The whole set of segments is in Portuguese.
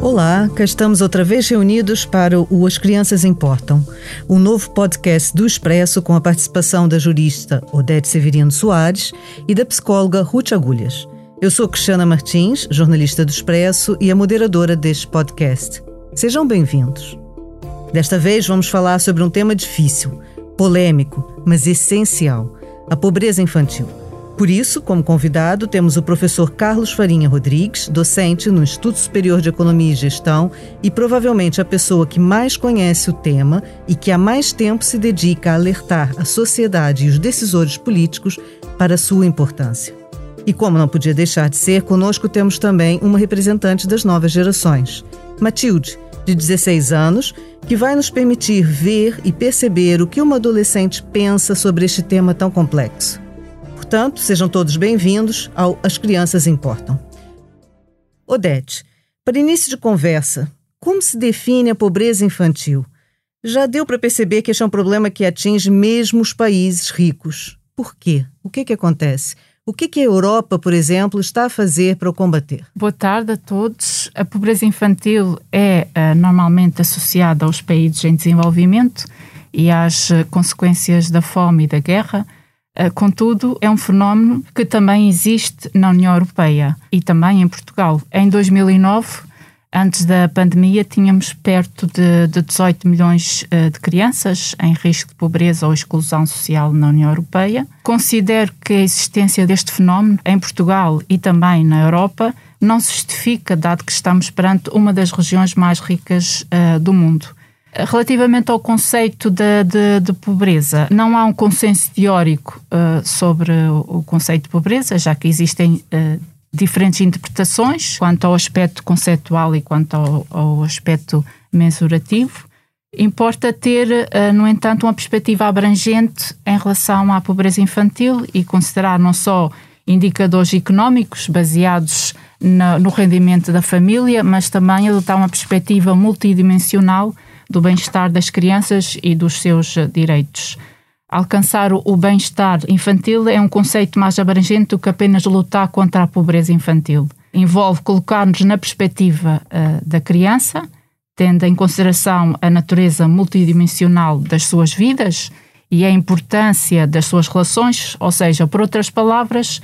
Olá, cá estamos outra vez reunidos para o As Crianças Importam, um novo podcast do Expresso com a participação da jurista Odete Severino Soares e da psicóloga Ruth Agulhas. Eu sou Cristiana Martins, jornalista do Expresso e a moderadora deste podcast. Sejam bem-vindos. Desta vez vamos falar sobre um tema difícil, polêmico, mas essencial: a pobreza infantil. Por isso, como convidado, temos o professor Carlos Farinha Rodrigues, docente no Instituto Superior de Economia e Gestão e provavelmente a pessoa que mais conhece o tema e que há mais tempo se dedica a alertar a sociedade e os decisores políticos para sua importância. E como não podia deixar de ser, conosco temos também uma representante das novas gerações, Matilde, de 16 anos, que vai nos permitir ver e perceber o que uma adolescente pensa sobre este tema tão complexo. Portanto, sejam todos bem-vindos ao As Crianças Importam. Odete, para início de conversa, como se define a pobreza infantil? Já deu para perceber que este é um problema que atinge mesmo os países ricos. Por quê? O que, que acontece? O que, que a Europa, por exemplo, está a fazer para o combater? Boa tarde a todos. A pobreza infantil é uh, normalmente associada aos países em desenvolvimento e às uh, consequências da fome e da guerra. Eh, contudo, é um fenómeno que também existe na União Europeia e também em Portugal. Em 2009, antes da pandemia, tínhamos perto de, de 18 milhões uh, de crianças em risco de pobreza ou exclusão social na União Europeia. Considero que a existência deste fenómeno em Portugal e também na Europa não se justifica, dado que estamos perante uma das regiões mais ricas uh, do mundo. Relativamente ao conceito de, de, de, pobreza, não há um consenso teórico uh, sobre o, o, conceito de pobreza, já que existem uh, diferentes interpretações quanto ao aspecto conceptual e quanto ao, ao aspecto mensurativo. Importa ter, uh, no entanto, uma perspectiva abrangente em relação à pobreza infantil e considerar não só indicadores económicos baseados no rendimento da família, mas também adotar uma perspectiva multidimensional do bem-estar das crianças e dos seus eh, direitos. Alcançar o bem-estar infantil é um conceito mais abrangente do que apenas lutar contra a pobreza infantil. Envolve colocar-nos na perspectiva uh, da criança, tendo em consideração a natureza multidimensional das suas vidas e a importância das suas relações, ou seja, por outras palavras,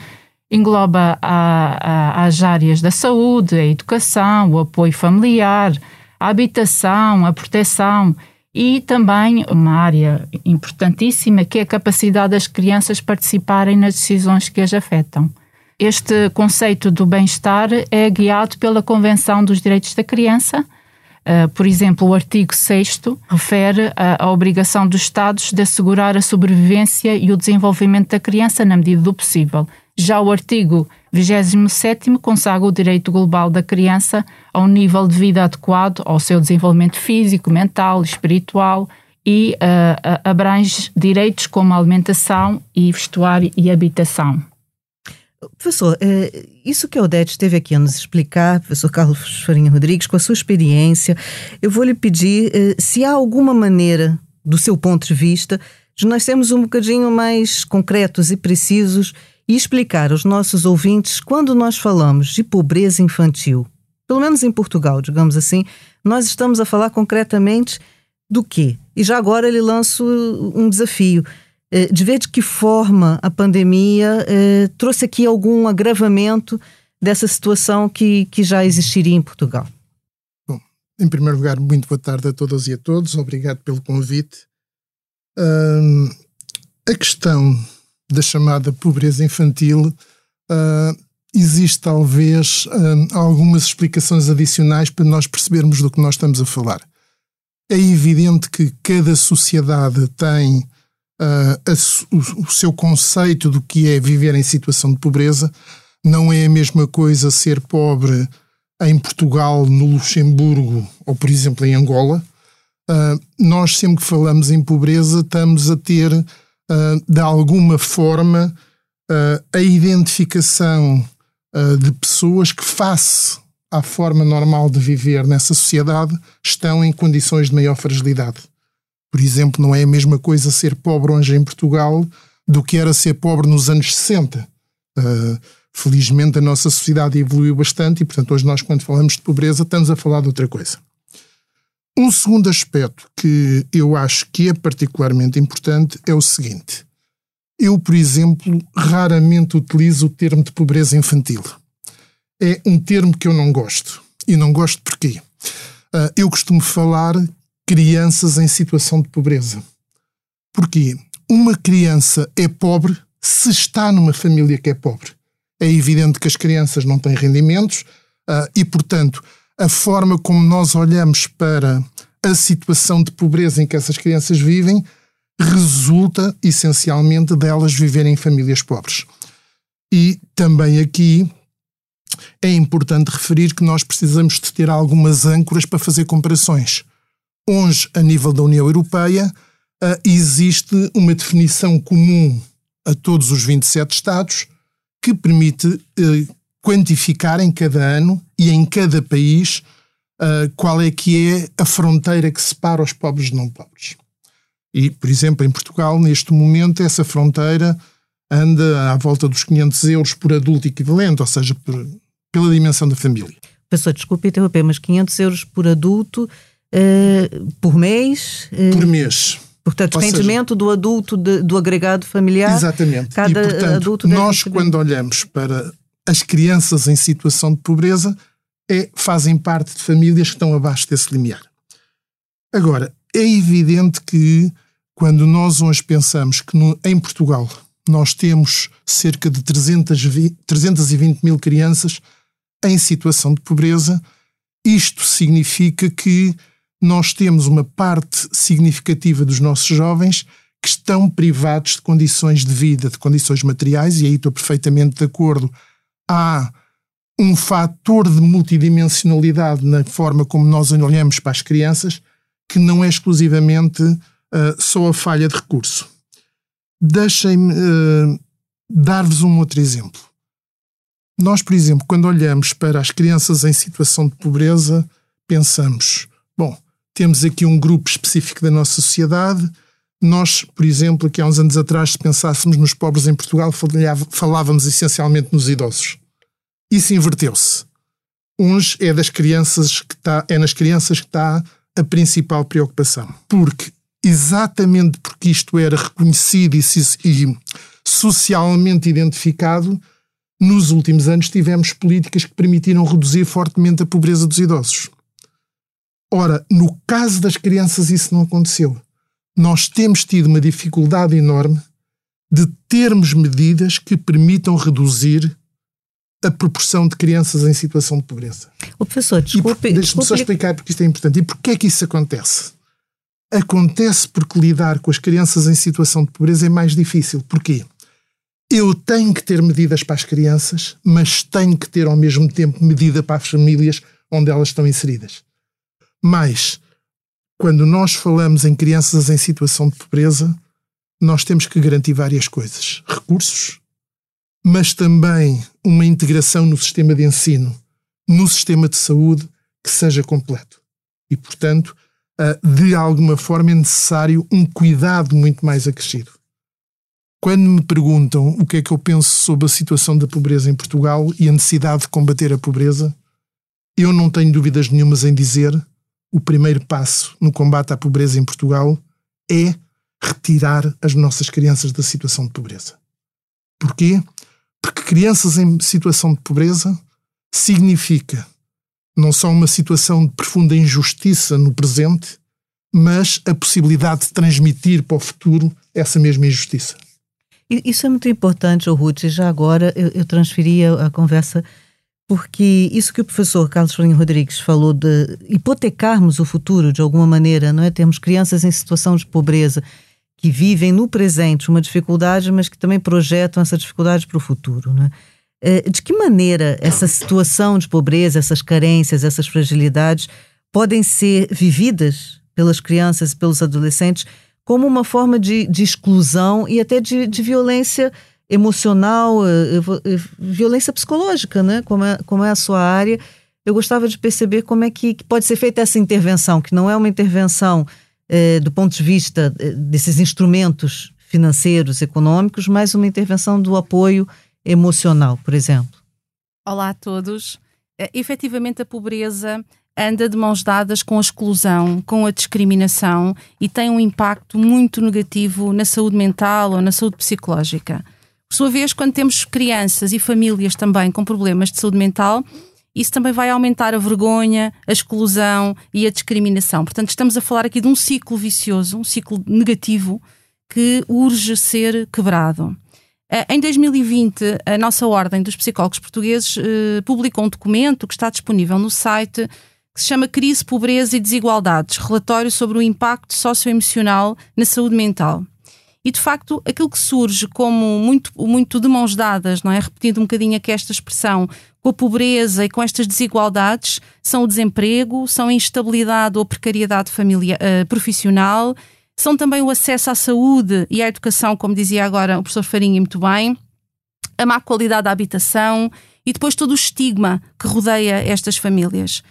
engloba a, a, as áreas da saúde, a educação, o apoio familiar, a habitação, a proteção e também uma área importantíssima que é a capacidade das crianças participarem nas decisões que as afetam. Este conceito do bem-estar é guiado pela Convenção dos Direitos da Criança. Uh, por exemplo, o artigo 6 refere à obrigação dos Estados de assegurar a sobrevivência e o desenvolvimento da criança na medida do possível. Já o artigo 27 consagra o direito global da criança a um nível de vida adequado ao seu desenvolvimento físico, mental, espiritual e uh, abrange direitos como alimentação e vestuário e habitação. Professor, eh, isso que a Odete esteve aqui a nos explicar, professor Carlos Farinha Rodrigues, com a sua experiência, eu vou lhe pedir eh, se há alguma maneira, do seu ponto de vista, de nós sermos um bocadinho mais concretos e precisos e explicar aos nossos ouvintes quando nós falamos de pobreza infantil, pelo menos em Portugal, digamos assim, nós estamos a falar concretamente do quê? E já agora ele lança um desafio eh, de ver de que forma a pandemia eh, trouxe aqui algum agravamento dessa situação que, que já existiria em Portugal. Bom, em primeiro lugar, muito boa tarde a todas e a todos, obrigado pelo convite. A questão da chamada pobreza infantil, uh, existe talvez uh, algumas explicações adicionais para nós percebermos do que nós estamos a falar. É evidente que cada sociedade tem uh, a, o, o, seu conceito do que é viver em situação de pobreza. Não é a mesma coisa ser pobre em Portugal, no Luxemburgo ou, por exemplo, em Angola. Uh, nós, sempre que falamos em pobreza, estamos a ter uh, de alguma forma, uh, a identificação uh, de pessoas que, face à forma normal de viver nessa sociedade, estão em condições de maior fragilidade. Por exemplo, não é a mesma coisa ser pobre hoje em Portugal do que era ser pobre nos anos 60. Uh, felizmente a nossa sociedade evoluiu bastante e, portanto, hoje nós, quando falamos de pobreza, estamos a falar de outra coisa. Um segundo aspecto que eu acho que é particularmente importante é o seguinte. Eu, por exemplo, raramente utilizo o termo de pobreza infantil. É um termo que eu não gosto. E não gosto porquê? Uh, eu costumo falar crianças em situação de pobreza. Porquê? Uma criança é pobre se está numa família que é pobre. É evidente que as crianças não têm rendimentos uh, e, portanto, a forma como nós olhamos para a situação de pobreza em que essas crianças vivem resulta essencialmente delas viverem em famílias pobres. E também aqui é importante referir que nós precisamos de ter algumas âncoras para fazer comparações. Hoje, a nível da União Europeia, uh, existe uma definição comum a todos os 27 Estados que permite uh, quantificar em cada ano e em cada país uh, qual é que é a fronteira que separa os pobres de não pobres. E, por exemplo, em Portugal, neste momento, essa fronteira anda à volta dos 500 euros por adulto equivalente, ou seja, por, pela dimensão da família. Professor, desculpe interromper, mas 500 euros por adulto uh, por mês? Uh, por mês. Portanto, rendimento seja, do adulto de, do agregado familiar. Exatamente. Cada e, portanto, adulto nós, quando olhamos para as crianças em situação de pobreza, é, fazem parte de famílias que estão abaixo desse limiar. Agora, é evidente que quando nós hoje pensamos que no, em Portugal nós temos cerca de 320, 320 mil crianças em situação de pobreza, isto significa que nós temos uma parte significativa dos nossos jovens que estão privados de condições de vida, de condições materiais, e aí estou perfeitamente de acordo. Há um fator de multidimensionalidade na forma como nós olhamos para as crianças que não é exclusivamente uh, só a falha de recurso. Deixem-me uh, dar-vos um outro exemplo. Nós, por exemplo, quando olhamos para as crianças em situação de pobreza, pensamos: bom, temos aqui um grupo específico da nossa sociedade. Nós, por exemplo, aqui há uns anos atrás, se pensássemos nos pobres em Portugal, falávamos essencialmente nos idosos. Isso inverteu-se. Uns é das crianças que está, é nas crianças que está a principal preocupação. Porque, exatamente porque isto era reconhecido e, e socialmente identificado, nos últimos anos tivemos políticas que permitiram reduzir fortemente a pobreza dos idosos. Ora, no caso das crianças, isso não aconteceu. Nós temos tido uma dificuldade enorme de termos medidas que permitam reduzir a proporção de crianças em situação de pobreza. O professor, desculpe... Deixe-me só explicar porque isto é importante. E porquê é que isso acontece? Acontece porque lidar com as crianças em situação de pobreza é mais difícil. Porquê? Eu tenho que ter medidas para as crianças, mas tenho que ter ao mesmo tempo medida para as famílias onde elas estão inseridas. Mas, quando nós falamos em crianças em situação de pobreza, nós temos que garantir várias coisas: recursos, mas também uma integração no sistema de ensino, no sistema de saúde que seja completo. E, portanto, ah, de alguma forma é necessário um cuidado muito mais acrescido. Quando me perguntam o que é que eu penso sobre a situação da pobreza em Portugal e a necessidade de combater a pobreza, eu não tenho dúvidas nenhumas em dizer o primeiro passo no combate à pobreza em Portugal é retirar as nossas crianças da situação de pobreza. Porquê? Porque crianças em situação de pobreza significa não só uma situação de profunda injustiça no presente, mas a possibilidade de transmitir para o futuro essa mesma injustiça. Isso é muito importante, Ruth. Já agora eu, eu transferia a conversa porque isso que o professor Carlos Florinho Rodrigues falou de hipotecarmos o futuro de alguma maneira, não é? Temos crianças em situação de pobreza que vivem no presente uma dificuldade, mas que também projetam essa dificuldade para o futuro. Né? De que maneira essa situação de pobreza, essas carências, essas fragilidades podem ser vividas pelas crianças e pelos adolescentes como uma forma de, de exclusão e até de, de violência emocional, eh, eh, violência psicológica, né? como, é, como é a sua área. Eu gostava de perceber como é que, que pode ser feita essa intervenção, que não é uma intervenção é, do ponto de vista desses instrumentos financeiros, econômicos, mas uma intervenção do apoio emocional, por exemplo? Olá a todos. Uh, efetivamente, a pobreza anda de mãos dadas com a exclusão, com a discriminação e tem um impacto muito negativo na saúde mental ou na saúde psicológica. Por sua vez, quando temos crianças e famílias também com problemas de saúde mental, isso também vai aumentar a vergonha, a exclusão e a discriminação. Portanto, estamos a falar aqui de um ciclo vicioso, um ciclo negativo que urge ser quebrado. Eh, em 2020, a nossa Ordem dos Psicólogos Portugueses eh, publicou um documento que está disponível no site que se chama Crise, Pobreza e Desigualdades Relatório sobre o Impacto Socioemocional na Saúde Mental. E de facto, aquilo que surge como muito, muito de mãos dadas, não é? Repetindo um bocadinho aqui esta expressão, com a pobreza e com estas desigualdades, são o desemprego, são a instabilidade ou precariedade familiar, uh, profissional, são também o acesso à saúde e à educação, como dizia agora o professor Farinha muito bem, a má qualidade da habitação e depois todo o estigma que rodeia estas famílias.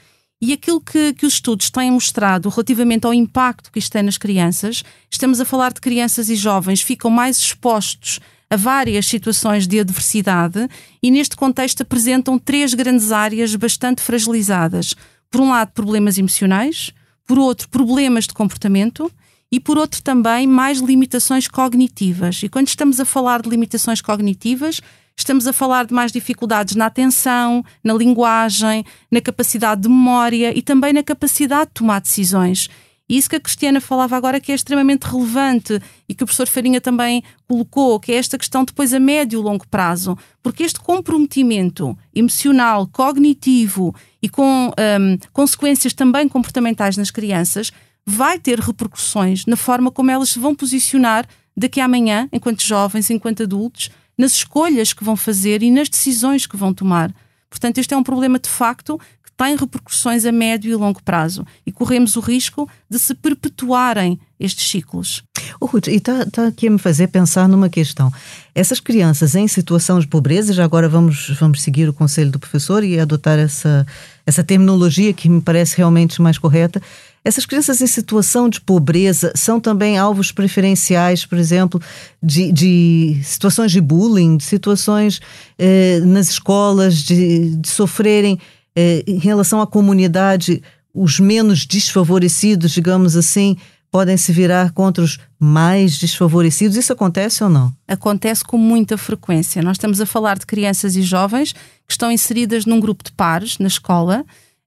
E aquilo que, que os estudos têm mostrado relativamente ao impacto que isto tem nas crianças, estamos a falar de crianças e jovens ficam mais expostos a várias situações de adversidade e, neste contexto, apresentam três grandes áreas bastante fragilizadas. Por um lado, problemas emocionais, por outro, problemas de comportamento e, por outro, também mais limitações cognitivas. E quando estamos a falar de limitações cognitivas, Estamos a falar de mais dificuldades na atenção, na linguagem, na capacidade de memória e também na capacidade de tomar decisões. E isso que a Cristiana falava agora que é extremamente relevante e que o professor Farinha também colocou, que é esta questão depois a médio e longo prazo, porque este comprometimento emocional, cognitivo e com um, consequências também comportamentais nas crianças vai ter repercussões na forma como elas se vão posicionar daqui a amanhã, enquanto jovens, enquanto adultos, nas escolhas que vão fazer e nas decisões que vão tomar. Portanto, este é um problema de facto que tem repercussões a médio e longo prazo e corremos o risco de se perpetuarem estes ciclos. Oh, Ruth, e está tá aqui a me fazer pensar numa questão. Essas crianças em situação de pobreza, já agora vamos, vamos seguir o conselho do professor e adotar essa, essa terminologia que me parece realmente mais correta. Essas crianças em situação de pobreza são também alvos preferenciais, por exemplo, de, de situações de bullying, de situações eh, nas escolas, de, de sofrerem eh, em relação à comunidade, os menos desfavorecidos, digamos assim, podem se virar contra os mais desfavorecidos. Isso acontece ou não? Acontece com muita frequência. Nós estamos a falar de crianças e jovens que estão inseridas num grupo de pares na escola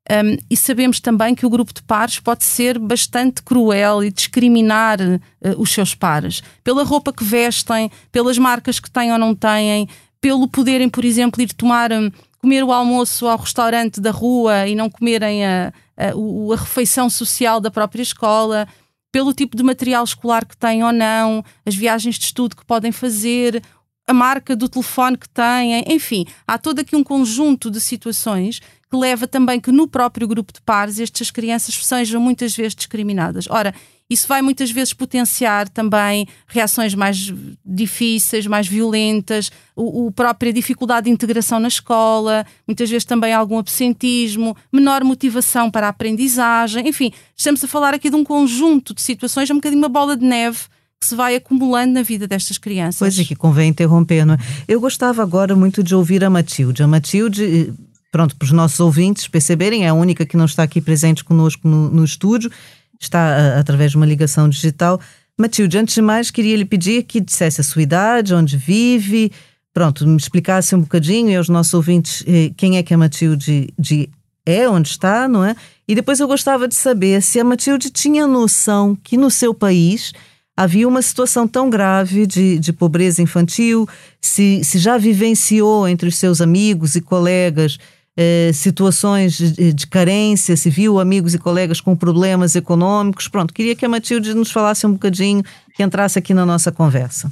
um, e sabemos também que o grupo de pares pode ser bastante cruel e discriminar uh, os seus pares pela roupa que vestem, pelas marcas que têm ou não têm, pelo poderem, por exemplo, ir tomar, um, comer o almoço ao restaurante da rua e não comerem a, a, a refeição social da própria escola pelo tipo de material escolar que têm ou não, as viagens de estudo que podem fazer, a marca do telefone que têm, enfim, há todo aqui um conjunto de situações que leva também que no próprio grupo de pares estas crianças sejam muitas vezes discriminadas. Ora, isso vai muitas vezes potenciar também reações mais difíceis, mais violentas, o, o própria dificuldade de integração na escola, muitas vezes também algum absentismo, menor motivação para a aprendizagem, enfim, estamos a falar aqui de um conjunto de situações, é um bocadinho uma bola de neve que se vai acumulando na vida destas crianças. Pois é, que convém interromper, não é? Eu gostava agora muito de ouvir a Matilde. A Matilde, pronto, para os nossos ouvintes perceberem, é a única que não está aqui presente conosco no, no estúdio, está a, através de uma ligação digital. Matilde, antes de mais, queria lhe pedir que dissesse a sua idade, onde vive, pronto, me explicasse um bocadinho e aos nossos ouvintes eh, quem é que a Matilde de, é, onde está, não é? E depois eu gostava de saber se a Matilde tinha noção que no seu país havia uma situação tão grave de, de pobreza infantil, se, se já vivenciou entre os seus amigos e colegas eh, situações de, carência, viu amigos e colegas com problemas econômicos. Pronto, queria que a Matilde nos falasse um bocadinho, que entrasse aqui na nossa conversa.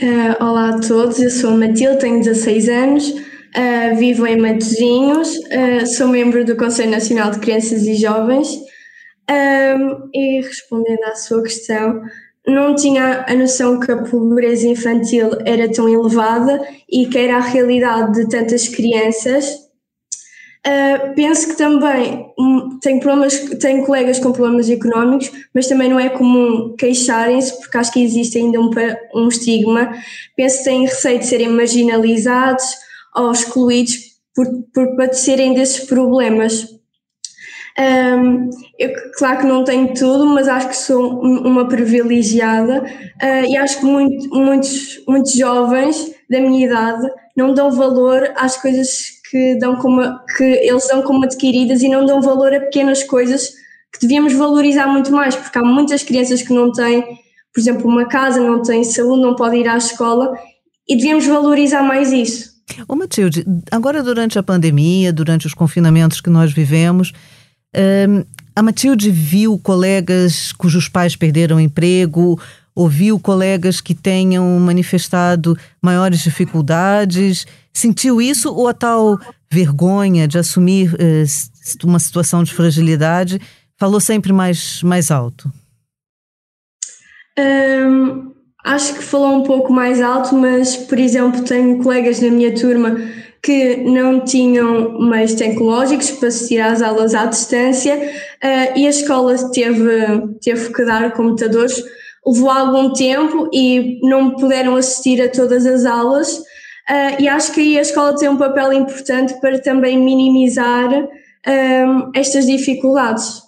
Uh, olá a todos, eu sou a Matilde, tenho 16 anos, uh, vivo em Matosinhos, uh, sou membro do Conselho Nacional de Crianças e Jovens um, e respondendo à sua questão, não tinha a noção que a pobreza infantil era tão elevada e que era a realidade de tantas crianças. Uh, penso que também um, tenho, problemas, tenho colegas com problemas económicos, mas também não é comum queixarem-se, porque acho que existe ainda um, um estigma. Penso que têm receio de serem marginalizados ou excluídos por, por padecerem desses problemas. Um, eu, claro que não tenho tudo, mas acho que sou uma privilegiada uh, e acho que muito, muitos, muitos jovens da minha idade não dão valor às coisas que, dão como, que eles dão como adquiridas e não dão valor a pequenas coisas que devíamos valorizar muito mais, porque há muitas crianças que não têm, por exemplo, uma casa, não têm saúde, não podem ir à escola e devíamos valorizar mais isso. Ô Matilde, agora durante a pandemia, durante os confinamentos que nós vivemos, a Matilde viu colegas cujos pais perderam emprego, ouviu colegas que tenham manifestado maiores dificuldades Sentiu isso ou a tal vergonha de assumir eh, uma situação de fragilidade falou sempre mais, mais alto? Um, acho que falou um pouco mais alto, mas, por exemplo, tenho colegas na minha turma que não tinham meios tecnológicos para assistir às aulas à distância uh, e a escola teve, teve que dar computadores. Levou algum tempo e não puderam assistir a todas as aulas, Uh, e acho que aí a escola tem um papel importante para também minimizar um, estas dificuldades.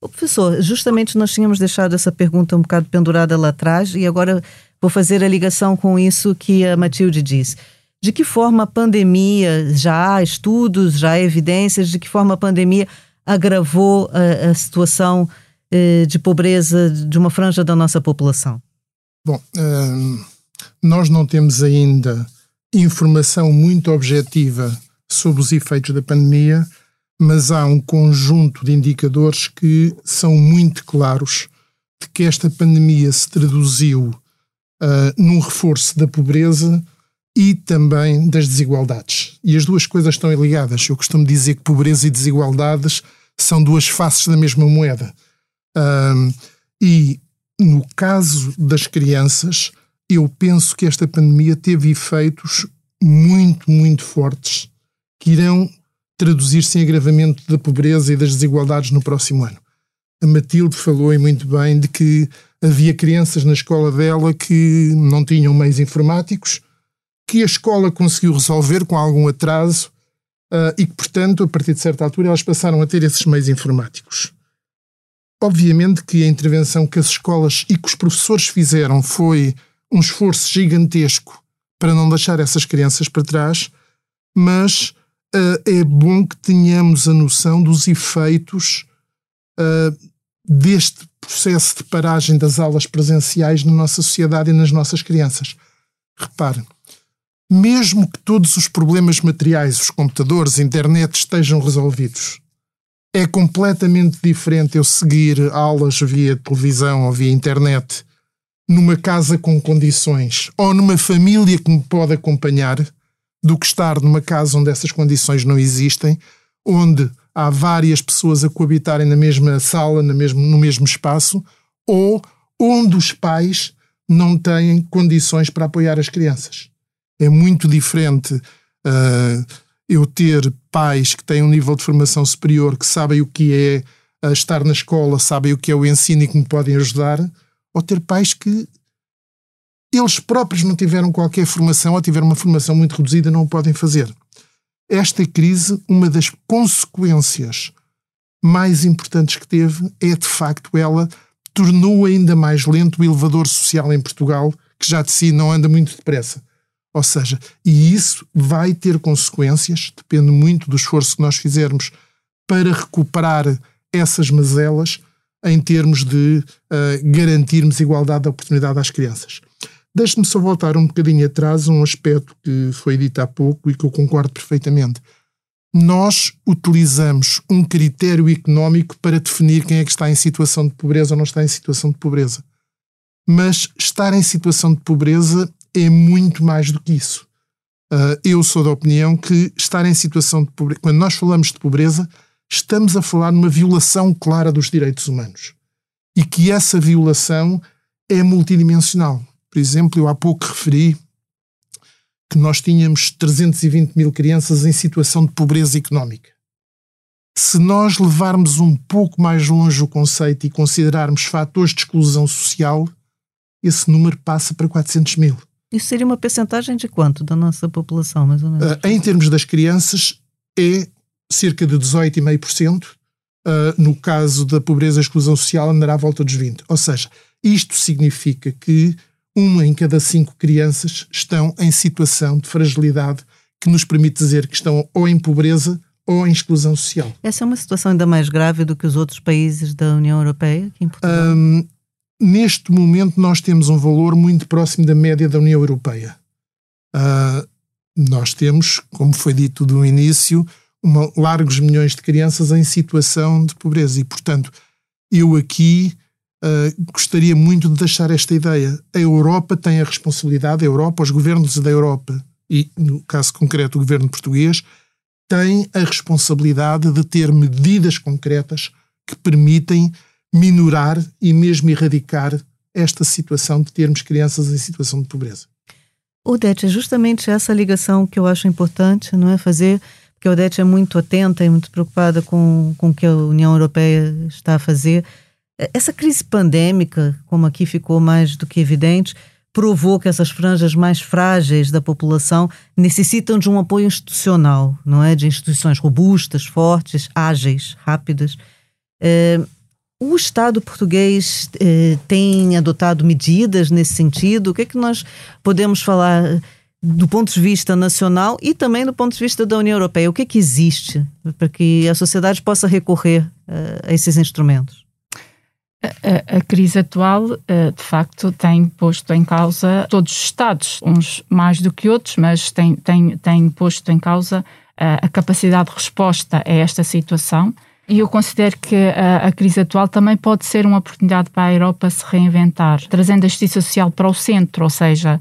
O professor, justamente nós tínhamos deixado essa pergunta um bocado pendurada lá atrás e agora vou fazer a ligação com isso que a Matilde diz. De que forma a pandemia, já há estudos, já há evidências, de que forma a pandemia agravou a, a situação eh, de pobreza de uma franja da nossa população? Bom, hum, nós não temos ainda informação muito objetiva sobre os efeitos da pandemia, mas há um conjunto de indicadores que são muito claros de que esta pandemia se traduziu uh, num reforço da pobreza e também das desigualdades. E as duas coisas estão ligadas. Eu costumo dizer que pobreza e desigualdades são duas faces da mesma moeda. Uh, e no caso das crianças, eu penso que esta pandemia teve efeitos muito, muito fortes que irão traduzir-se em agravamento da pobreza e das desigualdades no próximo ano. A Matilde falou e muito bem de que havia crianças na escola dela que não tinham meios informáticos, que a escola conseguiu resolver com algum atraso uh, e que, portanto, a partir de certa altura, elas passaram a ter esses meios informáticos. Obviamente que a intervenção que as escolas e que os professores fizeram foi um esforço gigantesco para não deixar essas crianças para trás, mas uh, é bom que tenhamos a noção dos efeitos uh, deste processo de paragem das aulas presenciais na nossa sociedade e nas nossas crianças. Repare, mesmo que todos os problemas materiais, os computadores, a internet estejam resolvidos, é completamente diferente eu seguir aulas via televisão ou via internet numa casa com condições ou numa família que me pode acompanhar do que estar numa casa onde essas condições não existem, onde há várias pessoas a coabitarem na mesma sala, no mesmo, no mesmo espaço, ou onde os pais não têm condições para apoiar as crianças. É muito diferente uh, eu ter pais que têm um nível de formação superior, que sabem o que é uh, estar na escola, sabem o que é o ensino e que me podem ajudar, ou ter pais que eles próprios não tiveram qualquer formação ou tiveram uma formação muito reduzida não o podem fazer. Esta crise, uma das consequências mais importantes que teve é, de facto, ela tornou ainda mais lento o elevador social em Portugal, que já de si não anda muito depressa. Ou seja, e isso vai ter consequências, depende muito do esforço que nós fizermos para recuperar essas mazelas em termos de uh, garantirmos igualdade de oportunidade às crianças. Deixe-me só voltar um bocadinho atrás a um aspecto que foi dito há pouco e que eu concordo perfeitamente. Nós utilizamos um critério económico para definir quem é que está em situação de pobreza ou não está em situação de pobreza. Mas estar em situação de pobreza é muito mais do que isso. Uh, eu sou da opinião que estar em situação de pobreza, quando nós falamos de pobreza, estamos a falar numa violação clara dos direitos humanos. E que essa violação é multidimensional. Por exemplo, eu há pouco referi que nós tínhamos 320 mil crianças em situação de pobreza económica. Se nós levarmos um pouco mais longe o conceito e considerarmos fatores de exclusão social, esse número passa para 400 mil. Isso seria uma percentagem de quanto da nossa população, mais ou menos? Uh, em termos das crianças, é cerca de 18,5%. Uh, ah, no caso da pobreza e exclusão social, andará à volta dos 20%. Ou seja, isto significa que uma em cada cinco crianças estão em situação de fragilidade que nos permite dizer que estão ou em pobreza ou em exclusão social. Essa é uma situação ainda mais grave do que os outros países da União Europeia, aqui em Portugal? Um, neste momento, nós temos um valor muito próximo da média da União Europeia. Uh, nós temos, como foi dito do início, uma, largos milhões de crianças em situação de pobreza e, portanto, eu aqui uh, gostaria muito de deixar esta ideia. A Europa tem a responsabilidade, a Europa, os governos da Europa e, no caso concreto, o governo português, tem a responsabilidade de ter medidas concretas que permitem minorar e mesmo erradicar esta situação de termos crianças em situação de pobreza. Odete, é justamente essa ligação que eu acho importante, não é? Fazer, porque a Odete é muito atenta e muito preocupada com, com o que a União Europeia está a fazer. Essa crise pandêmica, como aqui ficou mais do que evidente, provou que essas franjas mais frágeis da população necessitam de um apoio institucional, não é? De instituições robustas, fortes, ágeis, rápidas. É, o Estado português é, tem adotado medidas nesse sentido? O que é que nós podemos falar do ponto de vista nacional e também do ponto de vista da União Europeia? O que é que existe para que a sociedade possa recorrer é, a esses instrumentos? A, a, crise atual, eh, de facto, tem posto em causa todos os Estados, uns mais do que outros, mas tem, tem, tem posto em causa a, a capacidade de resposta a esta situação. E eu considero que a, a, crise atual também pode ser uma oportunidade para a Europa se reinventar, trazendo a justiça social para o centro, ou seja,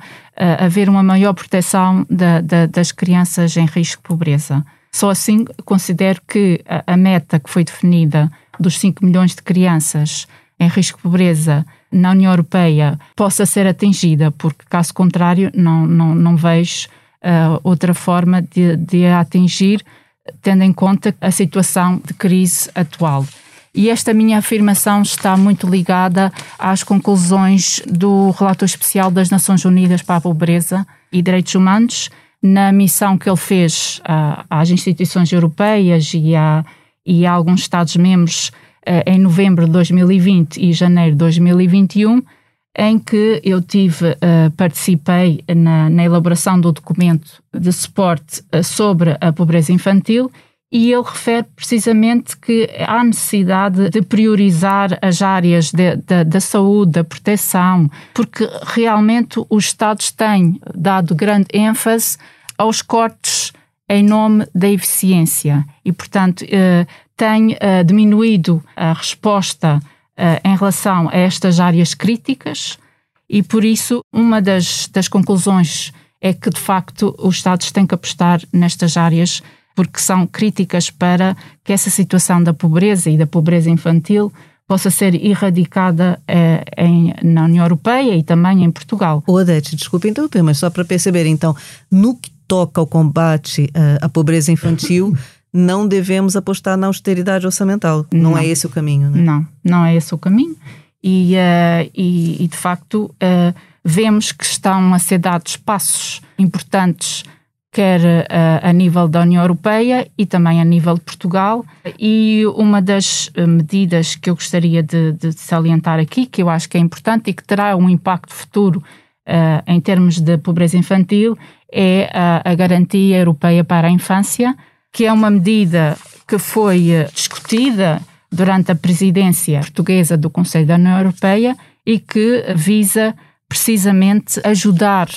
haver uma maior proteção da, da, das crianças em risco de pobreza. Só assim considero que a, a meta que foi definida dos 5 milhões de crianças em risco de pobreza na União Europeia possa ser atingida, porque caso contrário não, não, não vejo uh, outra forma de, de a atingir, tendo em conta a situação de crise atual. E esta minha afirmação está muito ligada às conclusões do relator especial das Nações Unidas para a Pobreza e Direitos Humanos, na missão que ele fez uh, às instituições europeias e a, e a alguns Estados-membros eh, em novembro de 2020 e janeiro de 2021, em que eu tive, uh, participei na, na, elaboração do documento de suporte uh, sobre a pobreza infantil e ele refere precisamente que há necessidade de priorizar as áreas de, de, da saúde, da proteção, porque realmente os Estados têm dado grande ênfase aos cortes em nome da eficiência. E, portanto, uh, tem uh, diminuído a resposta em relação a estas áreas críticas e, por isso, uma das, das conclusões é que, de facto, os Estados têm que apostar nestas áreas porque são críticas para que essa situação da pobreza e da pobreza infantil possa ser erradicada eh, em, na União Europeia e também em Portugal. Odete, desculpe então mas só para perceber, então, no que toca ao combate uh, à pobreza infantil, não devemos apostar na austeridade orçamental. Não, não é esse o caminho, né? Não, não é esse o caminho. E, uh, e, e, de facto, uh, vemos que estão a ser dados passos importantes, quer uh, a nível da União Europeia e também a nível de Portugal. E uma das medidas que eu gostaria de, de salientar aqui, que eu acho que é importante e que terá um impacto futuro em termos de pobreza infantil, é a, a Garantia Europeia para a Infância que é uma medida que foi eh, discutida durante a presidência portuguesa do Conselho da União Europeia e que visa precisamente ajudar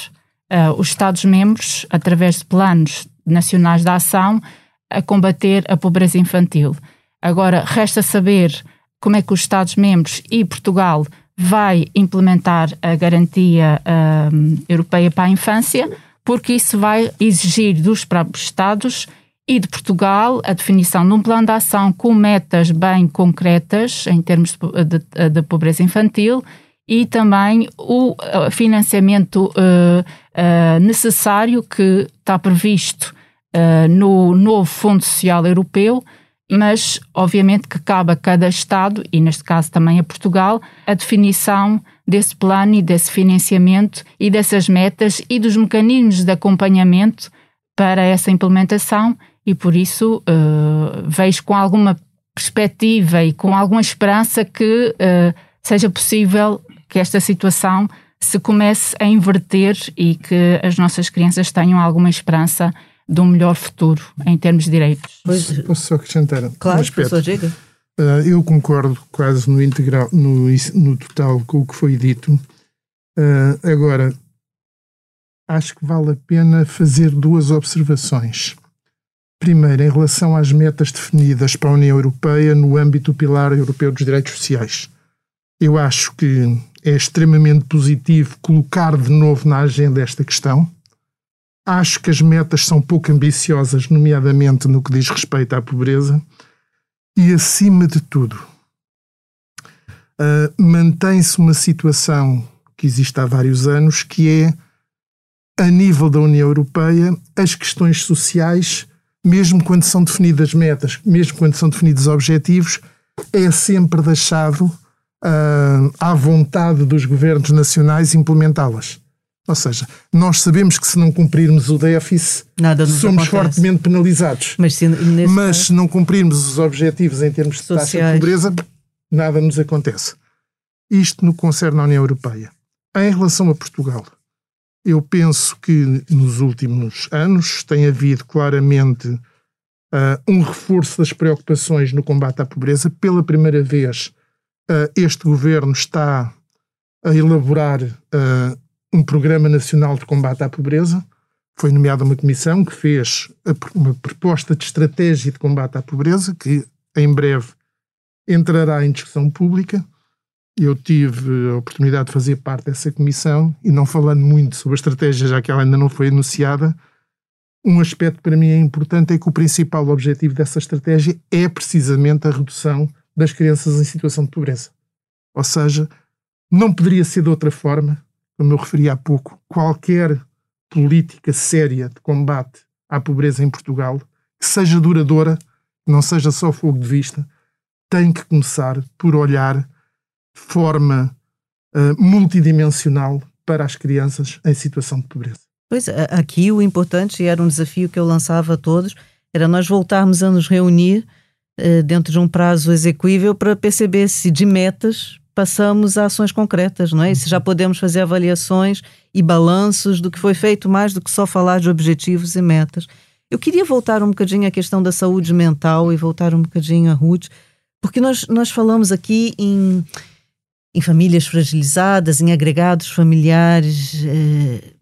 uh, os Estados-membros, através de planos nacionais de ação, a combater a pobreza infantil. Agora, resta saber como é que os Estados-membros e Portugal vai implementar a garantia uh, europeia para a infância, porque isso vai exigir dos próprios Estados e de Portugal a definição de um plano de ação com metas bem concretas em termos de, de, pobreza infantil e também o financiamento uh, uh, necessário que está previsto uh, no novo Fundo Social Europeu mas obviamente que cabe a cada Estado, e neste caso também a Portugal, a definição desse plano e desse financiamento e dessas metas e dos mecanismos de acompanhamento para essa implementação e por isso uh, vejo com alguma perspectiva e com alguma esperança que uh, seja possível que esta situação se comece a inverter e que as nossas crianças tenham alguma esperança de um melhor futuro em termos de direitos. Pois, Posso só acrescentar claro, um aspecto? Diga. Uh, eu concordo quase no integral, no, no total com o que foi dito. Uh, agora, acho que vale a pena fazer duas observações. Primeiro, em relação às metas definidas para a União Europeia no âmbito do Pilar Europeu dos Direitos Sociais. Eu acho que é extremamente positivo colocar de novo na agenda esta questão. Acho que as metas são pouco ambiciosas, nomeadamente no que diz respeito à pobreza. E, acima de tudo, uh, mantém-se uma situação que existe há vários anos, que é, a nível da União Europeia, as questões sociais mesmo quando são definidas metas, mesmo quando são definidos objetivos, é sempre deixado uh, à vontade dos governos nacionais implementá-las. Ou seja, nós sabemos que se não cumprirmos o déficit, somos acontece. fortemente penalizados. Mas, se, Mas se, não cumprirmos os objetivos em termos de Sociais. taxa de pobreza, nada nos acontece. Isto no concerne à União Europeia. Em relação a Portugal, eu penso que nos últimos anos tem havido claramente uh, um reforço das preocupações no combate à pobreza. Pela primeira vez, uh, este governo está a elaborar uh, um programa nacional de combate à pobreza. Foi nomeada uma comissão que fez uma proposta de estratégia de combate à pobreza, que em breve entrará em discussão pública. Eu tive a oportunidade de fazer parte dessa comissão e, não falando muito sobre a estratégia, já que ela ainda não foi anunciada, um aspecto para mim é importante é que o principal objetivo dessa estratégia é precisamente a redução das crianças em situação de pobreza. Ou seja, não poderia ser de outra forma, como eu referi há pouco, qualquer política séria de combate à pobreza em Portugal, que seja duradoura, que não seja só fogo de vista, tem que começar por olhar forma uh, multidimensional para as crianças em situação de pobreza. Pois, aqui o importante, e era um desafio que eu lançava a todos, era nós voltarmos a nos reunir uh, dentro de um prazo execuível para perceber se de metas passamos a ações concretas, não é? E se já podemos fazer avaliações e balanços do que foi feito, mais do que só falar de objetivos e metas. Eu queria voltar um bocadinho à questão da saúde mental e voltar um bocadinho a Ruth, porque nós, nós falamos aqui em em famílias fragilizadas, em agregados familiares eh,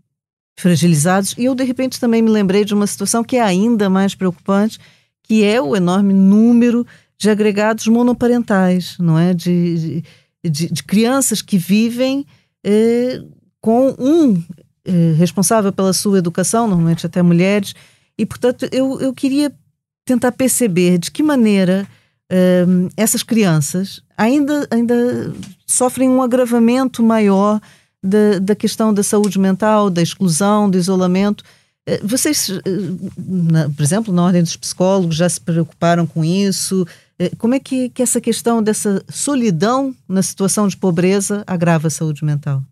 fragilizados. E eu, de repente, também me lembrei de uma situação que é ainda mais preocupante, que é o enorme número de agregados monoparentais, não é? De, de, de crianças que vivem eh, com um eh, responsável pela sua educação, normalmente até mulheres. E, portanto, eu, eu queria tentar perceber de que maneira essas crianças ainda, ainda sofrem um agravamento maior da, da questão da saúde mental, da exclusão, do isolamento. Eh, vocês, eh, por exemplo, na ordem dos psicólogos, já se preocuparam com isso? Eh, como é que, que essa questão dessa solidão na situação de pobreza agrava a saúde mental?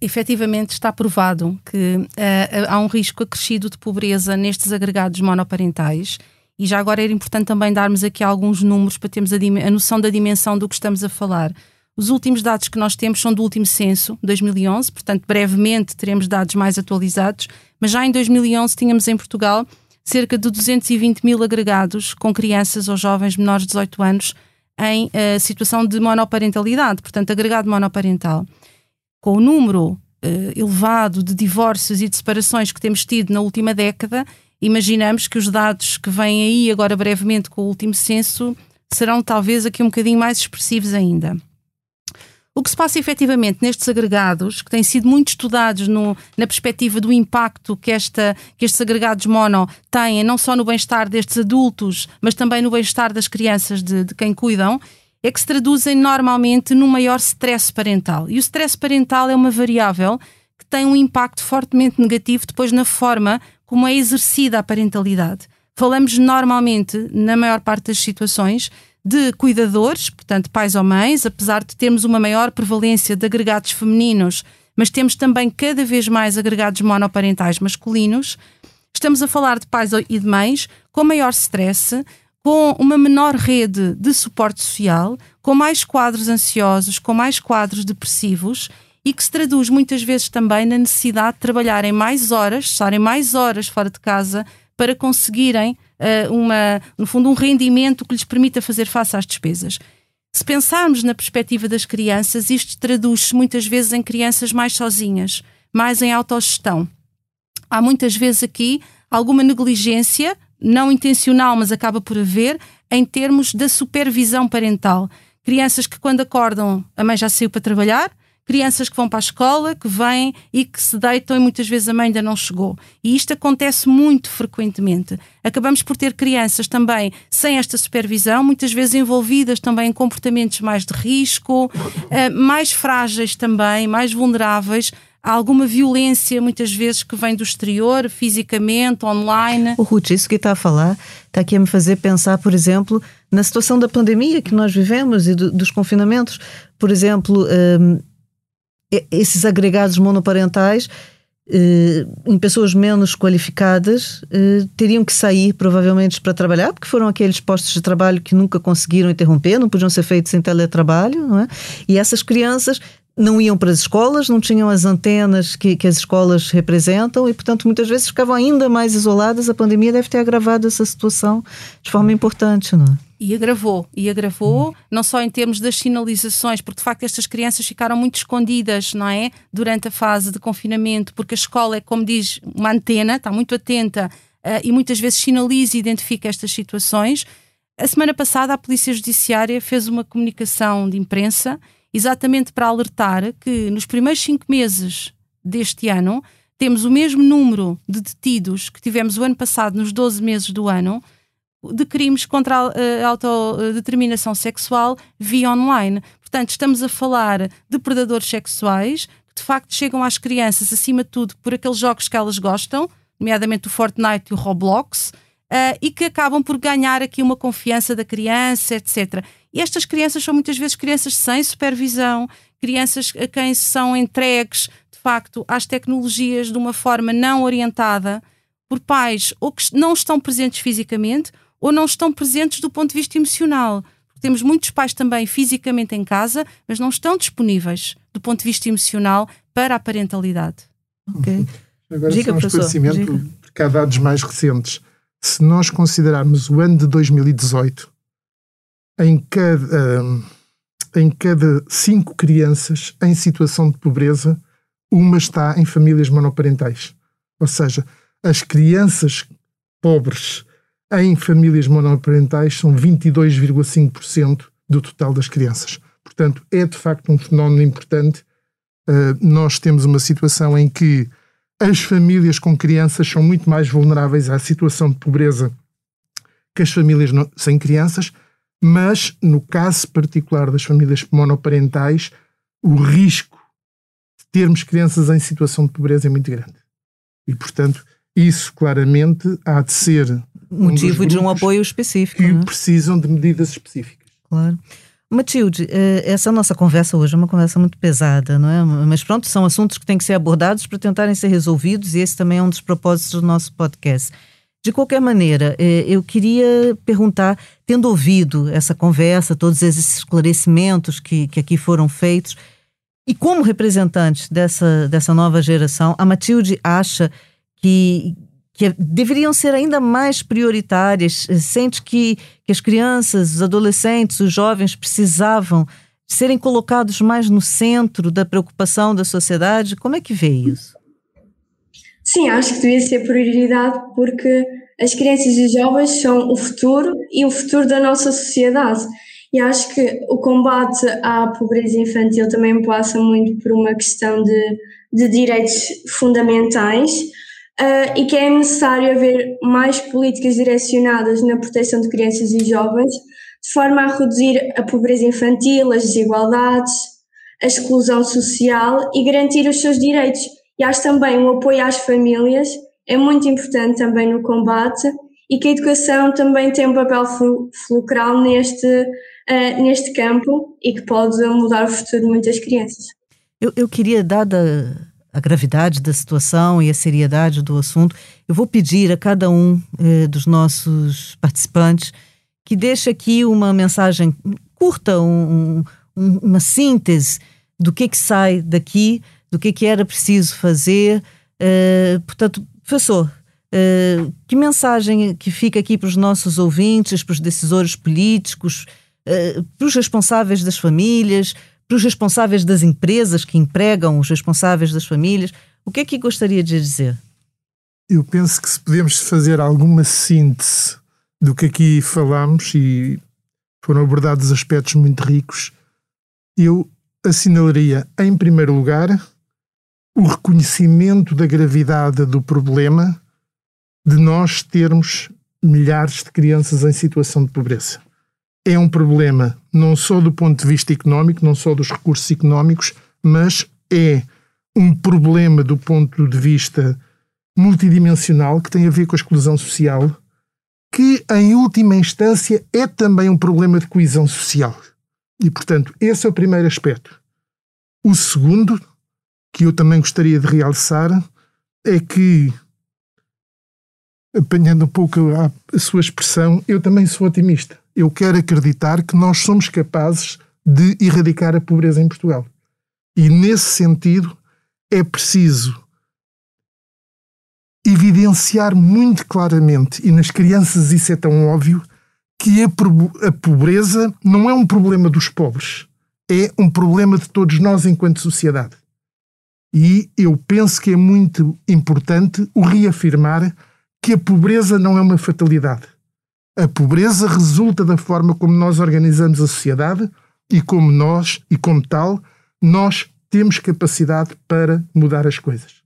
Efetivamente está provado que uh, há um risco acrescido de pobreza nestes agregados monoparentais e já agora era importante também darmos aqui alguns números para termos a, a, noção da dimensão do que estamos a falar. Os últimos dados que nós temos são do último censo, 2011, portanto, brevemente teremos dados mais atualizados, mas já em 2011 tínhamos em Portugal cerca de 220 mil agregados com crianças ou jovens menores de 18 anos em uh, situação de monoparentalidade, portanto, agregado monoparental. Com o número uh, elevado de divórcios e de separações que temos tido na última década, imaginamos que os dados que vêm aí agora brevemente com o último censo serão talvez aqui um bocadinho mais expressivos ainda. O que se passa efetivamente nestes agregados, que têm sido muito estudados no, na perspectiva do impacto que, esta, que estes agregados mono têm, não só no bem-estar destes adultos, mas também no bem-estar das crianças de, de quem cuidam, é que se traduzem normalmente num maior stress parental. E o stress parental é uma variável que tem um impacto fortemente negativo depois na forma como é exercida a parentalidade. falamos normalmente, na maior parte das situações, de cuidadores, portanto, pais ou mães, apesar de termos uma maior prevalência de agregados femininos, mas temos também cada vez mais agregados monoparentais masculinos. Estamos a falar de pais e de mães com maior stress, com uma menor rede de suporte social, com mais quadros ansiosos, com mais quadros depressivos e que se traduz muitas vezes também na necessidade de trabalharem mais horas, estarem mais horas fora de casa para conseguirem uh, uma, no fundo, um rendimento que lhes permita fazer face às despesas. Se pensarmos na perspectiva das crianças, isto traduz-se muitas vezes em crianças mais sozinhas, mais em autogestão. Há muitas vezes aqui alguma negligência, não intencional, mas acaba por haver, em termos da supervisão parental. Crianças que, quando acordam, a mãe já saiu para trabalhar, crianças que vão para a escola, que vêm e que se deitam e muitas vezes a mãe ainda não chegou. E isto acontece muito frequentemente. Acabamos por ter crianças também sem esta supervisão, muitas vezes envolvidas também em comportamentos mais de risco, eh, mais frágeis também, mais vulneráveis. Há alguma violência, muitas vezes, que vem do exterior, fisicamente, online. O Ruth, isso que está a falar, está aqui a me fazer pensar, por exemplo, na situação da pandemia que nós vivemos e do, dos confinamentos. Por exemplo, um, esses agregados monoparentais eh, em pessoas menos qualificadas eh, teriam que sair provavelmente para trabalhar, porque foram aqueles postos de trabalho que nunca conseguiram interromper, não podiam ser feitos sem teletrabalho, não é? E essas crianças não iam para as escolas, não tinham as antenas que, que as escolas representam e, portanto, muitas vezes ficavam ainda mais isoladas. A pandemia deve ter agravado essa situação de forma importante, não é? E agravou, e agravou, não só em termos das sinalizações, porque de facto estas crianças ficaram muito escondidas, não é? Durante a fase de confinamento, porque a escola é, como diz, uma antena, está muito atenta uh, e muitas vezes sinaliza e identifica estas situações. A semana passada, a Polícia Judiciária fez uma comunicação de imprensa exatamente para alertar que nos primeiros cinco meses deste ano temos o mesmo número de detidos que tivemos o ano passado, nos 12 meses do ano de crimes contra a autodeterminação sexual via online. Portanto, estamos a falar de predadores sexuais que de facto chegam às crianças, acima de tudo, por aqueles jogos que elas gostam, nomeadamente o Fortnite e o Roblox, uh, e que acabam por ganhar aqui uma confiança da criança, etc. E estas crianças são muitas vezes crianças sem supervisão, crianças a quem são entregues, de facto, às tecnologias de uma forma não orientada por pais ou que não estão presentes fisicamente ou não estão presentes do ponto de vista emocional. Temos muitos pais também fisicamente em casa, mas não estão disponíveis do ponto de vista emocional para a parentalidade. Ok. Agora Diga, só um esclarecimento, porque há dados mais recentes. Se nós considerarmos o ano de 2018, em cada, hum, em cada cinco crianças em situação de pobreza, uma está em famílias monoparentais. Ou seja, as crianças pobres em famílias monoparentais são 22,5% do total das crianças. Portanto, é de facto um fenómeno importante. Uh, nós temos uma situação em que as famílias com crianças são muito mais vulneráveis à situação de pobreza que as famílias sem crianças, mas no caso particular das famílias monoparentais, o risco de termos crianças em situação de pobreza é muito grande. E, portanto, isso claramente há de ser motivo um de um apoio específico. Que é? precisam de medidas específicas. Claro. Matilde, eh, essa nossa conversa hoje é uma conversa muito pesada, não é? Mas pronto, são assuntos que têm que ser abordados para tentarem ser resolvidos e esse também é um dos propósitos do nosso podcast. De qualquer maneira, eh, eu queria perguntar, tendo ouvido essa conversa, todos esses esclarecimentos que, que aqui foram feitos, e como representante dessa, dessa nova geração, a Matilde acha que, que deveriam ser ainda mais prioritárias. Sente que, que as crianças, os adolescentes, os jovens precisavam serem colocados mais no centro da preocupação da sociedade? Como é que vê isso? Sim, acho que devia ser prioridade porque as crianças e jovens são o futuro e o futuro da nossa sociedade. E acho que o combate à pobreza infantil também passa muito por uma questão de, de direitos fundamentais uh, e que é necessário haver mais políticas direcionadas na proteção de crianças e jovens, de forma a reduzir a pobreza infantil, as desigualdades, a exclusão social e garantir os seus direitos. E acho também o apoio às famílias é muito importante também no combate e que a educação também tem um papel fulcral neste, uh, neste campo e que pode mudar o futuro de muitas crianças. Eu, eu queria, dada a gravidade da situação e a seriedade do assunto, eu vou pedir a cada um eh, dos nossos participantes que deixe aqui uma mensagem curta, um, um, uma síntese do que que sai daqui, do que que era preciso fazer. Eh, portanto, professor, eh, que mensagem que fica aqui para os nossos ouvintes, para os decisores políticos, eh, para os responsáveis das famílias, para os responsáveis das empresas que empregam os responsáveis das famílias. O que é que gostaria de dizer? Eu penso que se podemos fazer alguma síntese do que aqui falamos e foram abordados aspectos muito ricos, eu assinalaria, em primeiro lugar, o reconhecimento da gravidade do problema de nós termos milhares de crianças em situação de pobreza é um problema não só do ponto de vista económico, não só dos recursos económicos, mas é um problema do ponto de vista multidimensional que tem a ver com a exclusão social, que em última instância é também um problema de coesão social. E portanto, esse é o primeiro aspecto. O segundo, que eu também gostaria de realçar, é que, apanhando um pouco a, a sua expressão, eu também sou otimista eu quero acreditar que nós somos capazes de erradicar a pobreza em Portugal. E nesse sentido é preciso evidenciar muito claramente, e nas crianças isso é tão óbvio, que a pobreza não é um problema dos pobres, é um problema de todos nós enquanto sociedade. E eu penso que é muito importante o reafirmar que a pobreza não é uma fatalidade. A pobreza resulta da forma como nós organizamos a sociedade e como nós, e como tal, nós temos capacidade para mudar as coisas.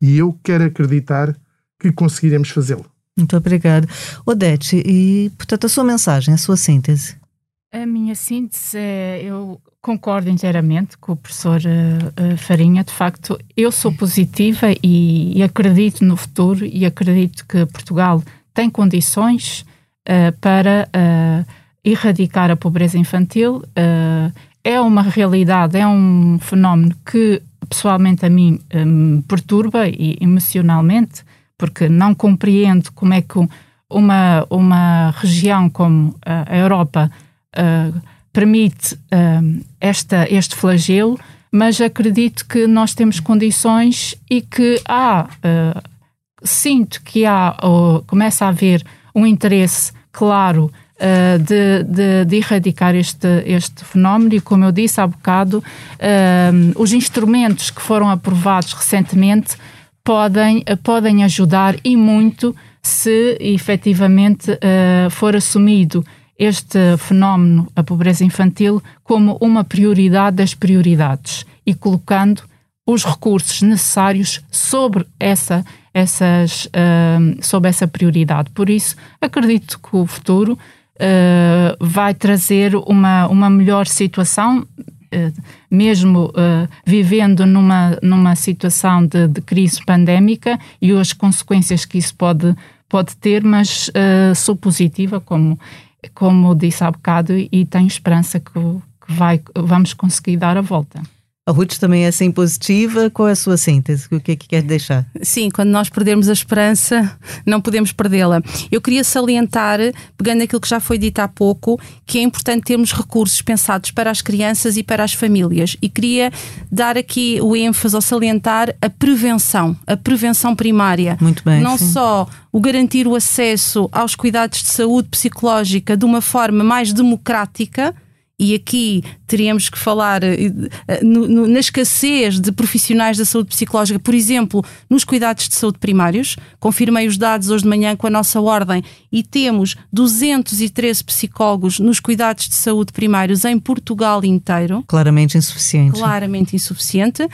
E eu quero acreditar que conseguiremos fazê-lo. Muito obrigada. Odete, e portanto a sua mensagem, a sua síntese? A minha síntese eu concordo inteiramente com o professor uh, uh, Farinha. De facto, eu sou positiva e, e, acredito no futuro e acredito que Portugal tem condições uh, para uh, erradicar a pobreza infantil. Uh, é uma realidade, é um fenómeno que pessoalmente a mim perturba e emocionalmente, porque não compreendo como é que uma, uma região como a Europa permite esta, este flagelo, mas acredito que nós temos condições e que há, sinto que há, começa a haver um interesse claro uh, de, de, de, erradicar este, este fenómeno e, como eu disse há bocado, uh, os instrumentos que foram aprovados recentemente podem, uh, podem ajudar e muito se efetivamente for assumido este fenómeno, a pobreza infantil, como uma prioridade das prioridades e colocando os recursos necessários sobre essa essas, uh, sob essa prioridade. Por isso, acredito que o futuro uh, vai trazer uma, uma melhor situação, uh, mesmo vivendo numa, numa situação de, de, crise pandémica e as consequências que isso pode, pode ter, mas sou positiva, como, como disse há bocado, e tenho esperança que, que vai, vamos conseguir dar a volta. A Ruth também é assim positiva. Qual é a sua síntese? O que é que quer deixar? Sim, quando nós perdermos a esperança, não podemos perdê-la. Eu queria salientar, pegando aquilo que já foi dito há pouco, que é importante termos recursos pensados para as crianças e para as famílias. E queria dar aqui o ênfase ao salientar a prevenção, a prevenção primária. Muito bem. Não sim. só o garantir o acesso aos cuidados de saúde psicológica de uma forma mais democrática e aqui teríamos que falar eh, eh, no, no, na escassez de profissionais da saúde psicológica, por exemplo, nos cuidados de saúde primários. Confirmei os dados hoje de manhã com a nossa ordem e temos 213 psicólogos nos cuidados de saúde primários em Portugal inteiro. Claramente insuficiente. Claramente insuficiente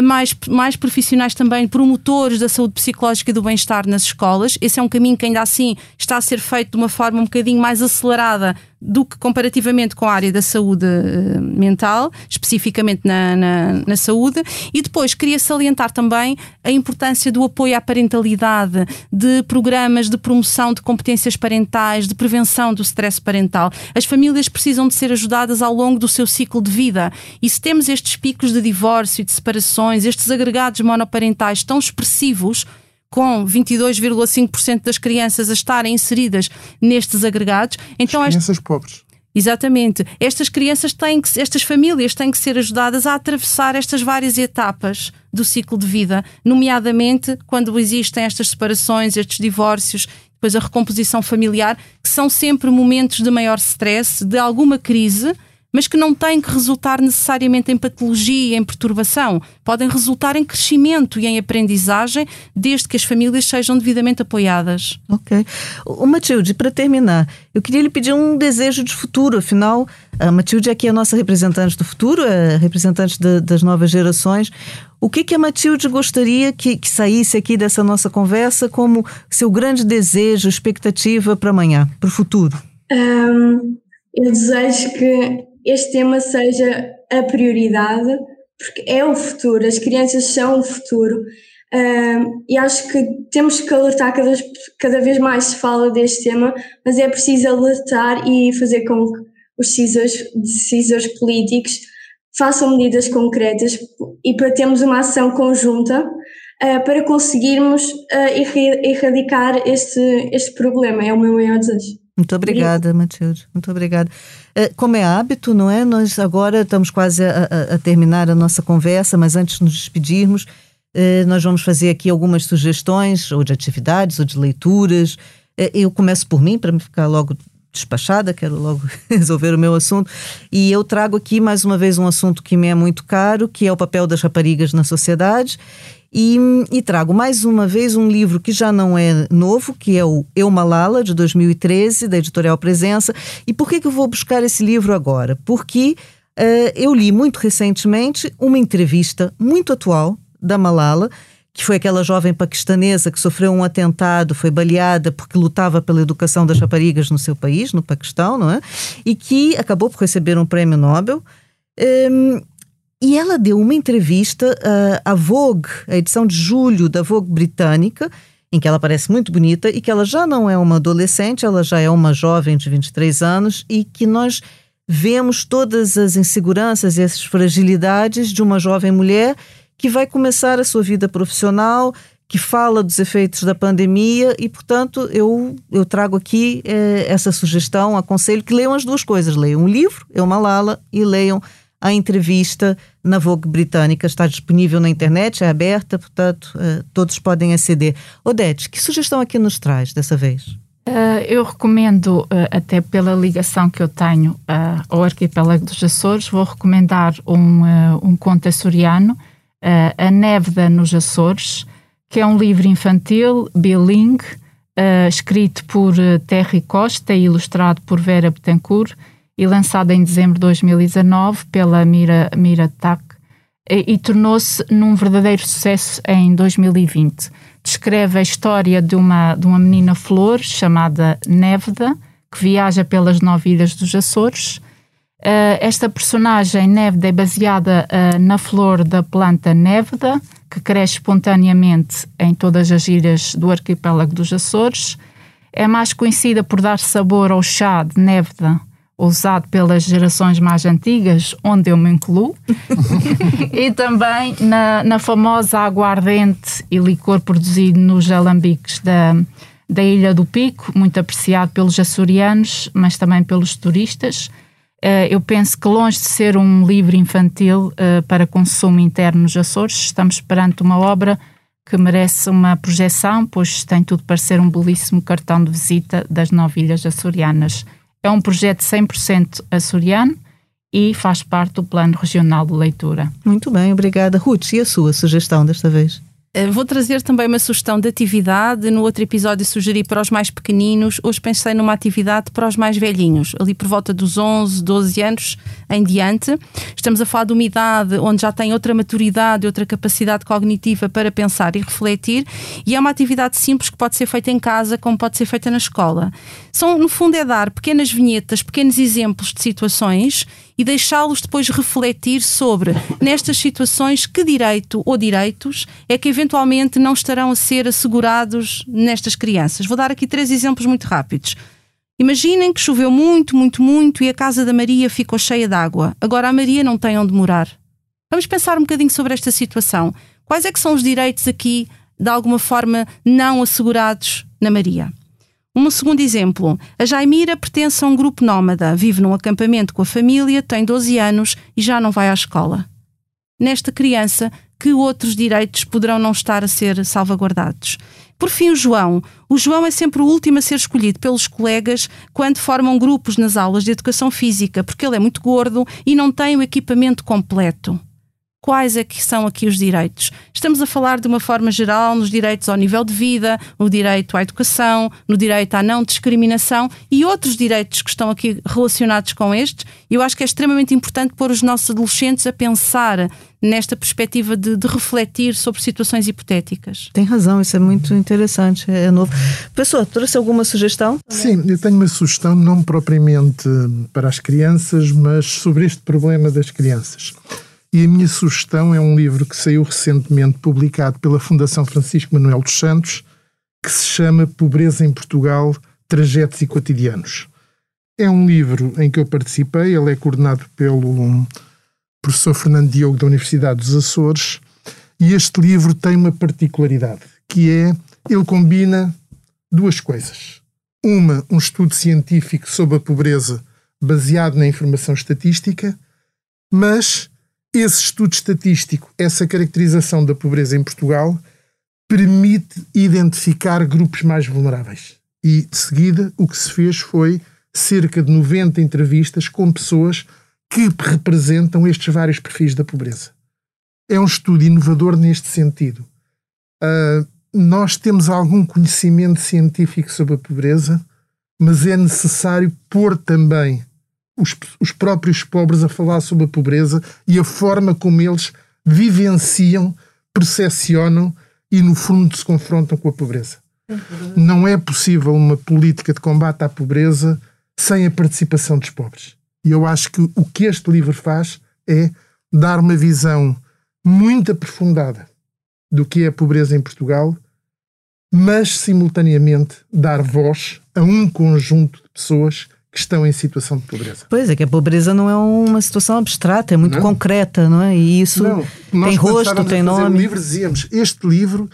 mais, mais profissionais também, promotores da saúde psicológica e do bem-estar nas escolas. Esse é um caminho que ainda assim está a ser feito de uma forma um bocadinho mais acelerada do que comparativamente com a área da saúde uh, mental, especificamente na, na, na, saúde. E depois queria salientar também a importância do apoio à parentalidade, de programas de promoção de competências parentais, de prevenção do stress parental. As famílias precisam de ser ajudadas ao longo do seu ciclo de vida. E se temos estes picos de divórcio e de separações, estes agregados monoparentais tão expressivos, com 22,5% das crianças a estarem inseridas nestes agregados. Então, As crianças este... pobres. Exatamente. Estas crianças têm que, estas famílias têm que ser ajudadas a atravessar estas várias etapas do ciclo de vida, nomeadamente quando existem estas separações, estes divórcios, depois a recomposição familiar, que são sempre momentos de maior stress, de alguma crise mas que não têm que resultar necessariamente em patologia, em perturbação. Podem resultar em crescimento e em aprendizagem, desde que as famílias sejam devidamente apoiadas. Ok. O Matilde, para terminar, eu queria lhe pedir um desejo de futuro. Afinal, a Matilde aqui é a nossa representante do futuro, é representante de, das novas gerações. O que, que a Matilde gostaria que, que saísse aqui dessa nossa conversa como seu grande desejo, expectativa para amanhã, para o futuro? Um, eu desejo que este tema seja a prioridade, porque é o futuro, as crianças são o futuro. Uh, e acho que temos que alertar, cada, cada vez mais se fala deste tema, mas é preciso alertar e fazer com que os decisores, decisores políticos façam medidas concretas e para termos uma ação conjunta uh, para conseguirmos uh, erradicar este, este problema. É o meu maior desejo. Muito obrigada, Matilde. Muito obrigada. É, como é hábito, não é? Nós agora estamos quase a, a, terminar a nossa conversa, mas antes de nos despedirmos, é, nós vamos fazer aqui algumas sugestões, ou de atividades, ou de leituras. É, eu começo por mim, para me ficar logo despachada, quero logo resolver o meu assunto. E eu trago aqui mais uma vez um assunto que me é muito caro, que é o papel das raparigas na sociedade. E, e, trago mais uma vez um livro que já não é novo, que é o Eu Malala, de 2013, da editorial Presença. E por que, que eu vou buscar esse livro agora? Porque uh, eu li muito recentemente uma entrevista muito atual da Malala, que foi aquela jovem paquistanesa que sofreu um atentado, foi baleada porque lutava pela educação das raparigas no seu país, no Paquistão, não é? E que acabou por receber um prêmio Nobel. Um, e ela deu uma entrevista uh, à Vogue, a edição de julho da Vogue britânica, em que ela parece muito bonita e que ela já não é uma adolescente, ela já é uma jovem de 23 anos e que nós vemos todas as inseguranças e as fragilidades de uma jovem mulher que vai começar a sua vida profissional, que fala dos efeitos da pandemia e, portanto, eu, eu trago aqui eh, essa sugestão, aconselho que leiam as duas coisas. Leiam um livro, Eu Malala, e leiam a entrevista na Vogue britânica. Está disponível na internet, é aberta, portanto, uh, todos podem aceder. Odete, que sugestão aqui nos traz dessa vez? Uh, eu recomendo, uh, até pela ligação que eu tenho ao arquipélago dos Açores, vou recomendar um, um conto açoriano, A Néveda nos Açores, que é um livro infantil, bilingue, escrito por Terry Costa e ilustrado por Vera Betancourt, e lançada em dezembro de 2019 pela Mira, Mira TAC e, e tornou-se num verdadeiro sucesso em 2020. Descreve a história de uma, de uma menina flor chamada Néveda, que viaja pelas nove ilhas dos Açores. Uh, esta personagem Néveda é baseada uh, na flor da planta Néveda, que cresce espontaneamente em todas as ilhas do arquipélago dos Açores. É mais conhecida por dar sabor ao chá de Néveda, usado pelas gerações mais antigas, onde eu me incluo, e também na, na famosa aguardente e licor produzido nos alambiques da, da Ilha do Pico, muito apreciado pelos açorianos, mas também pelos turistas. Uh, eu penso que, longe de ser um livro infantil uh, para consumo interno nos Açores, estamos perante uma obra que merece uma projeção, pois tem tudo para ser um belíssimo cartão de visita das nove ilhas açorianas. É um projeto 100% açoriano e faz parte do Plano Regional de Leitura. Muito bem, obrigada. Ruth, e a sua sugestão desta vez? Eh, vou trazer também uma sugestão de atividade. No outro episódio sugeri para os mais pequeninos. Hoje pensei numa atividade para os mais velhinhos, ali por volta dos 11, 12 anos em diante. Estamos a falar de uma idade onde já tem outra maturidade, outra capacidade cognitiva para pensar e refletir. E é uma atividade simples que pode ser feita em casa, como pode ser feita na escola. São, no fundo, é dar pequenas vinhetas, pequenos exemplos de situações e deixá-los depois refletir sobre, nestas situações, que direito ou direitos é que eventualmente não estarão a ser assegurados nestas crianças. Vou dar aqui três exemplos muito rápidos. Imaginem que choveu muito, muito, muito e a casa da Maria ficou cheia de água. Agora a Maria não tem onde morar. Vamos pensar um bocadinho sobre esta situação. Quais é que são os direitos aqui, de alguma forma, não assegurados na Maria? Um segundo exemplo, a Jaimira pertence a um grupo nómada, vive num acampamento com a família, tem 12 anos e já não vai à escola. Nesta criança, que outros direitos poderão não estar a ser salvaguardados? Por fim, o João. O João é sempre o último a ser escolhido pelos colegas quando formam grupos nas aulas de educação física, porque ele é muito gordo e não tem o equipamento completo quais é que são aqui os direitos. Estamos a falar de uma forma geral nos direitos ao nível de vida, no direito à educação, no direito à não discriminação e outros direitos que estão aqui relacionados com estes. Eu acho que é extremamente importante pôr os nossos adolescentes a pensar nesta perspectiva de, de, refletir sobre situações hipotéticas. Tem razão, isso é muito interessante, é novo. Pessoa, trouxe alguma sugestão? Sim, eu tenho uma sugestão, não propriamente para as crianças, mas sobre este problema das crianças. E a minha sugestão é um livro que saiu recentemente publicado pela Fundação Francisco Manuel dos Santos, que se chama Pobreza em Portugal: Trajetos e Cotidianos. É um livro em que eu participei, ele é coordenado pelo professor Fernando Diogo da Universidade dos Açores, e este livro tem uma particularidade, que é ele combina duas coisas. Uma, um estudo científico sobre a pobreza baseado na informação estatística, mas esse estudo estatístico, essa caracterização da pobreza em Portugal, permite identificar grupos mais vulneráveis. E, de seguida, o que se fez foi cerca de 90 entrevistas com pessoas que representam estes vários perfis da pobreza. É um estudo inovador neste sentido. Uh, nós temos algum conhecimento científico sobre a pobreza, mas é necessário pôr também os, os próprios pobres a falar sobre a pobreza e a forma como eles vivenciam, percepcionam e, no fundo, se confrontam com a pobreza. Não é possível uma política de combate à pobreza sem a participação dos pobres. E eu acho que o que este livro faz é dar uma visão muito aprofundada do que é a pobreza em Portugal, mas simultaneamente dar voz a um conjunto de pessoas que estão em situação de pobreza. Pois é, que a pobreza não é uma situação abstrata, é muito não. concreta, não é? E isso não. tem rosto, tem nome. livro dizíamos, este livro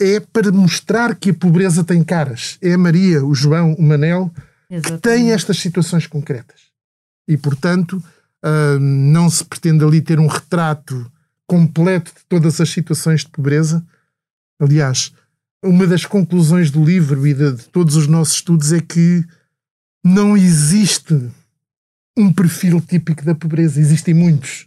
é para mostrar que a pobreza tem caras. É a Maria, o João, o Manel, Exatamente. que têm estas situações concretas. E, portanto, uh, não se pretende ali ter um retrato completo de todas as situações de pobreza. Aliás, uma das conclusões do livro e de, de todos os nossos estudos é que não existe um perfil típico da pobreza, existem muitos.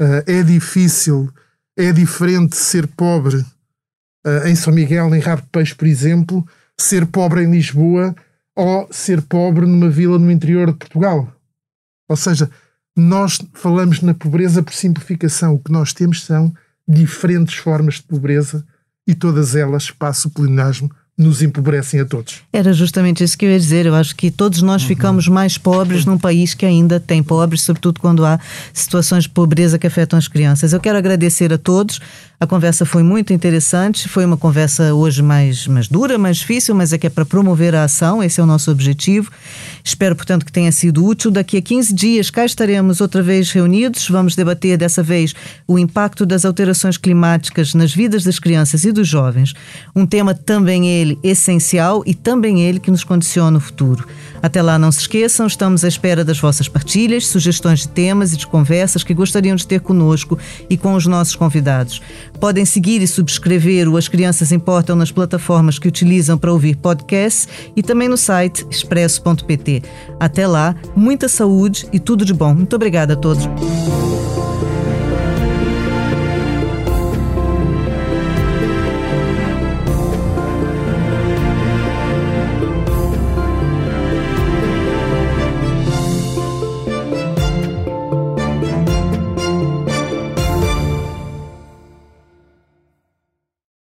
Uh, é difícil, é diferente ser pobre uh, em São Miguel, em Rabo de Peixe, por exemplo, ser pobre em Lisboa ou ser pobre numa vila no interior de Portugal. Ou seja, nós falamos na pobreza por simplificação. O que nós temos são diferentes formas de pobreza e todas elas, passo o pleonasmo, nos empobrecem a todos. Era justamente isso que eu ia dizer. Eu acho que todos nós uhum. ficamos mais pobres num país que ainda tem pobres, sobretudo quando há situações de pobreza que afetam as crianças. Eu quero agradecer a todos. A conversa foi muito interessante. Foi uma conversa hoje mais, mais dura, mais difícil, mas é que é para promover a ação. Esse é o nosso objetivo. Espero, portanto, que tenha sido útil. Daqui a 15 dias cá estaremos outra vez reunidos. Vamos debater dessa vez o impacto das alterações climáticas nas vidas das crianças e dos jovens. Um tema também é ele essencial e também ele que nos condiciona o futuro. Até lá, não se esqueçam, estamos à espera das vossas partilhas, sugestões de temas e de conversas que gostariam de ter conosco e com os nossos convidados. Podem seguir e subscrever o As Crianças Importam nas plataformas que utilizam para ouvir podcasts e também no site expresso.pt. Até lá, muita saúde e tudo de bom. Muito obrigada a todos.